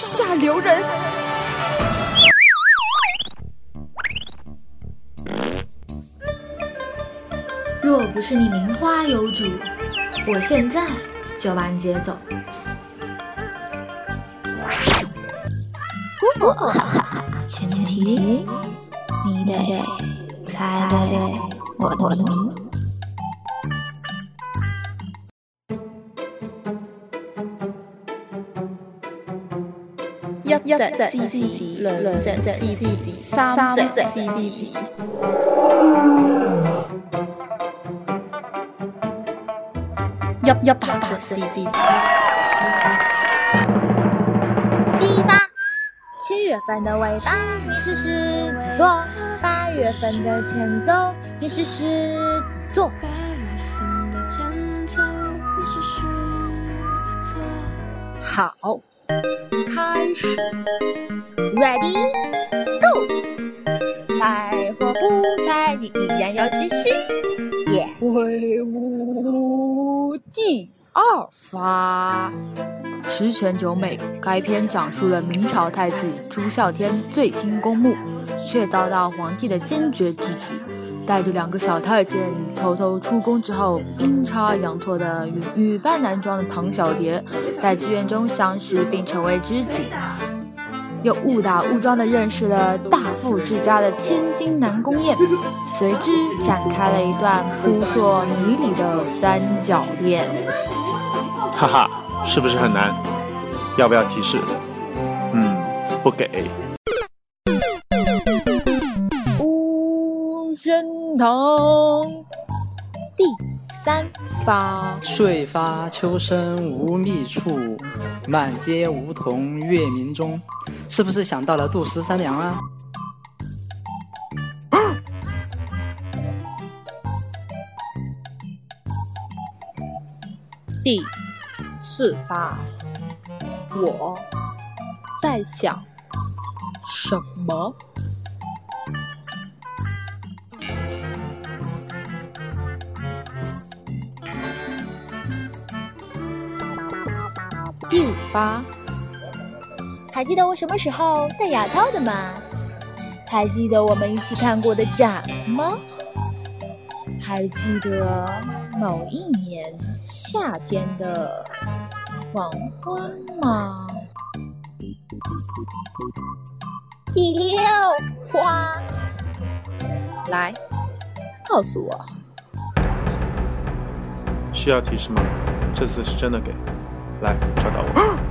下留人！若不是你名花有主，我现在就把你接走。哈哈哈！前提你得猜对我的谜。一只 c 子，一只 c 子，三只 c 子，一一百只 c 子。第一发，七月份的尾巴，你是狮子座；八月份的前奏，你是狮子座。好。开始，Ready Go！猜或不猜，你依然要继续。耶！威武第二发，十全九美。该片讲述了明朝太子朱孝天最新公墓，却遭到皇帝的坚决制止。带着两个小太监偷偷出宫之后，阴差阳错的与女扮男装的唐小蝶在剧院中相识并成为知己，又误打误撞的认识了大富之家的千金南宫燕，随之展开了一段扑朔迷离的三角恋。哈哈，是不是很难？要不要提示？嗯，不给。征途。第三发，睡发秋声无觅处，满街梧桐月明中。是不是想到了杜十三娘啊？第四发，我在想什么？第五发，还记得我什么时候戴牙套的吗？还记得我们一起看过的展吗？还记得某一年夏天的黄昏吗？第六花，来，告诉我，需要提示吗？这次是真的给。来找到我。